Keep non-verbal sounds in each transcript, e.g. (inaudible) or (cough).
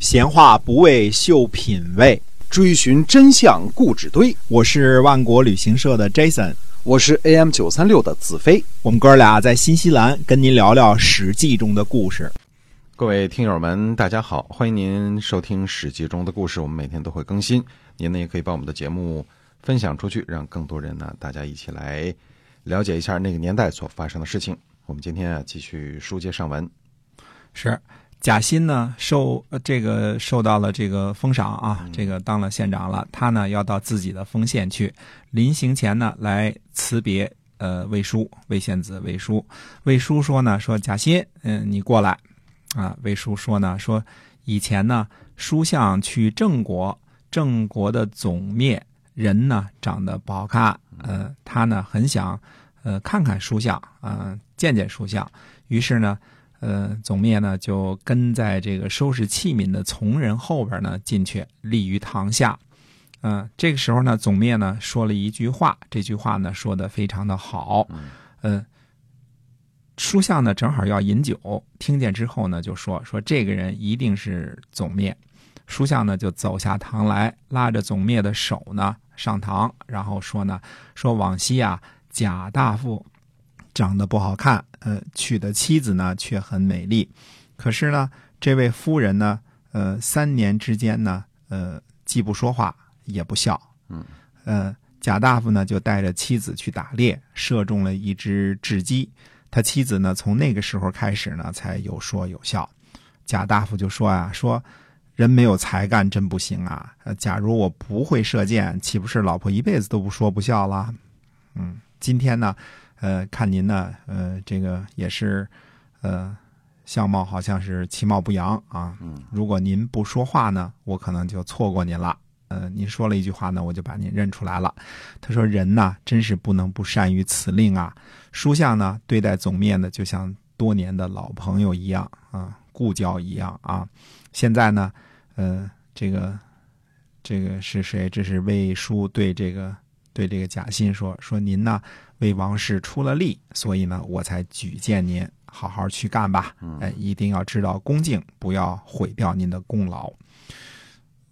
闲话不为秀品味，追寻真相故纸堆。我是万国旅行社的 Jason，我是 AM 九三六的子飞。我们哥俩在新西兰跟您聊聊《史记》中的故事。各位听友们，大家好，欢迎您收听《史记》中的故事。我们每天都会更新，您呢也可以把我们的节目分享出去，让更多人呢大家一起来了解一下那个年代所发生的事情。我们今天啊继续书接上文。是贾新呢受呃这个受到了这个封赏啊，这个当了县长了。他呢要到自己的封县去，临行前呢来辞别呃魏叔魏献子魏叔。魏叔说呢说贾新，嗯你过来啊。魏叔说呢说以前呢书相去郑国，郑国的总灭人呢长得不好看，呃他呢很想呃看看书相啊见见书相，于是呢。呃，总灭呢就跟在这个收拾器皿的从人后边呢进去，立于堂下。嗯，这个时候呢，总灭呢说了一句话，这句话呢说的非常的好。嗯，书相呢正好要饮酒，听见之后呢就说说这个人一定是总灭。书相呢就走下堂来，拉着总灭的手呢上堂，然后说呢说往昔啊贾大夫。长得不好看，呃，娶的妻子呢却很美丽，可是呢，这位夫人呢，呃，三年之间呢，呃，既不说话也不笑，嗯，呃，贾大夫呢就带着妻子去打猎，射中了一只雉鸡，他妻子呢从那个时候开始呢才有说有笑，贾大夫就说啊，说人没有才干真不行啊，假如我不会射箭，岂不是老婆一辈子都不说不笑了？嗯，今天呢。呃，看您呢，呃，这个也是，呃，相貌好像是其貌不扬啊。嗯，如果您不说话呢，我可能就错过您了。呃，您说了一句话呢，我就把您认出来了。他说：“人呐，真是不能不善于辞令啊。”书相呢，对待总面呢，就像多年的老朋友一样啊，故交一样啊。现在呢，呃，这个，这个是谁？这是魏书对这个对这个贾欣说：“说您呢。”为王室出了力，所以呢，我才举荐您好好去干吧。哎，一定要知道恭敬，不要毁掉您的功劳。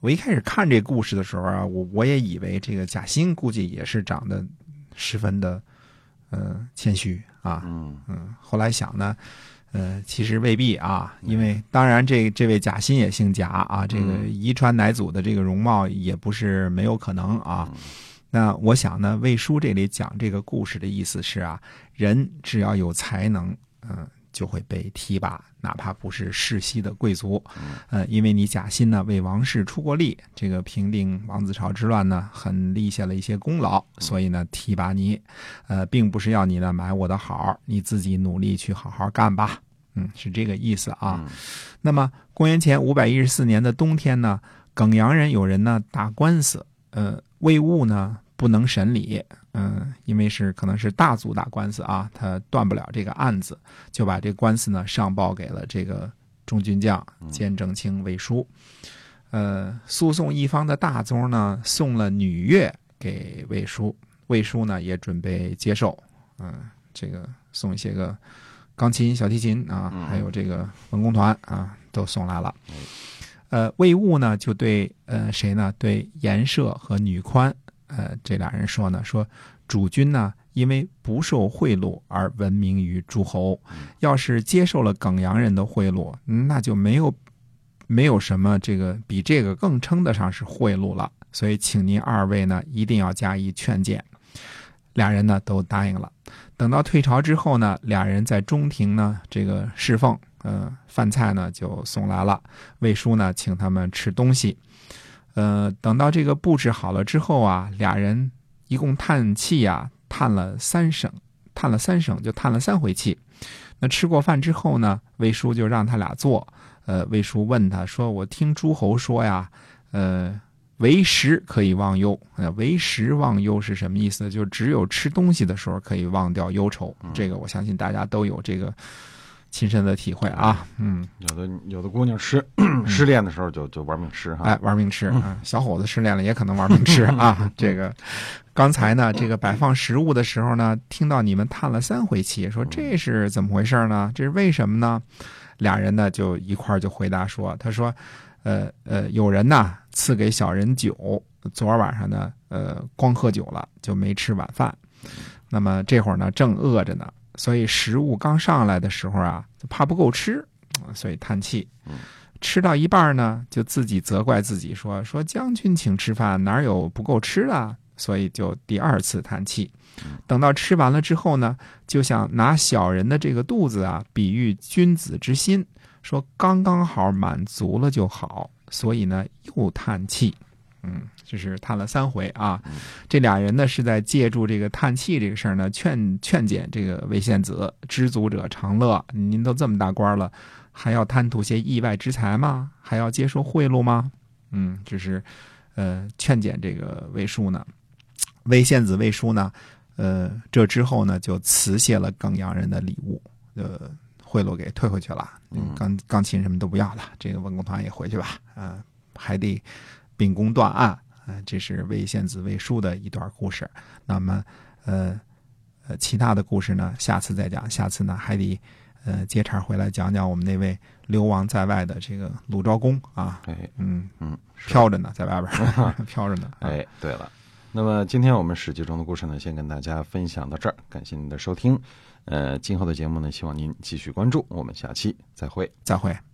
我一开始看这故事的时候啊，我我也以为这个贾欣估计也是长得十分的呃谦虚啊。嗯嗯，后来想呢，呃，其实未必啊，因为当然这这位贾欣也姓贾啊，这个遗传乃祖的这个容貌也不是没有可能啊。那我想呢，魏书这里讲这个故事的意思是啊，人只要有才能，嗯，就会被提拔，哪怕不是世袭的贵族，嗯，因为你贾欣呢为王室出过力，这个平定王子朝之乱呢，很立下了一些功劳，所以呢提拔你，呃，并不是要你呢买我的好，你自己努力去好好干吧，嗯，是这个意思啊。那么公元前五百一十四年的冬天呢，耿阳人有人呢打官司。呃，魏务呢不能审理，嗯，因为是可能是大族打官司啊，他断不了这个案子，就把这官司呢上报给了这个中军将兼正卿魏书。呃，诉讼一方的大宗呢送了女乐给魏书，魏书呢也准备接受，嗯，这个送一些个钢琴、小提琴啊，还有这个文工团啊，都送来了。呃，魏务呢就对呃谁呢？对严赦和女宽，呃这俩人说呢，说主君呢因为不受贿赂而闻名于诸侯，要是接受了耿阳人的贿赂，那就没有没有什么这个比这个更称得上是贿赂了。所以请您二位呢一定要加以劝谏。俩人呢都答应了。等到退朝之后呢，俩人在中庭呢这个侍奉。呃，饭菜呢就送来了，魏叔呢请他们吃东西。呃，等到这个布置好了之后啊，俩人一共叹气呀，叹了三声，叹了三声，就叹了三回气。那吃过饭之后呢，魏叔就让他俩坐。呃，魏叔问他说：“我听诸侯说呀，呃，为食可以忘忧。呃，为食忘忧是什么意思？就只有吃东西的时候可以忘掉忧愁。这个我相信大家都有这个。”亲身的体会啊，嗯，有的有的姑娘失 (clears throat) 失恋的时候就就玩命吃哈，哎，玩命吃啊，小伙子失恋了也可能玩命吃啊。(laughs) (laughs) 这个刚才呢，这个摆放食物的时候呢，听到你们叹了三回气，说这是怎么回事呢？这是为什么呢？俩人呢就一块儿就回答说，他说，呃呃，有人呐赐给小人酒，昨儿晚上呢，呃，光喝酒了，就没吃晚饭。那么这会儿呢，正饿着呢，所以食物刚上来的时候啊，就怕不够吃，所以叹气。吃到一半呢，就自己责怪自己说：“说将军请吃饭，哪有不够吃的？”所以就第二次叹气。等到吃完了之后呢，就想拿小人的这个肚子啊，比喻君子之心，说刚刚好满足了就好。所以呢，又叹气。嗯，就是叹了三回啊。这俩人呢，是在借助这个叹气这个事儿呢，劝劝谏这个魏献子：知足者常乐。您都这么大官了，还要贪图些意外之财吗？还要接受贿赂吗？嗯，就是呃，劝谏这个魏叔呢。魏献子魏叔呢，呃，这之后呢，就辞谢了耿阳人的礼物，呃，贿赂给退回去了。钢钢琴什么都不要了，这个文工团也回去吧。啊，还得。秉公断案，啊，这是魏献子魏书的一段故事。那么，呃，呃，其他的故事呢，下次再讲。下次呢，还得呃接茬回来讲讲我们那位流亡在外的这个鲁昭公啊。哎，嗯嗯，飘着呢，在外边 (laughs) 飘着呢。哎，对了，那么今天我们史记中的故事呢，先跟大家分享到这儿，感谢您的收听。呃，今后的节目呢，希望您继续关注。我们下期再会，再会。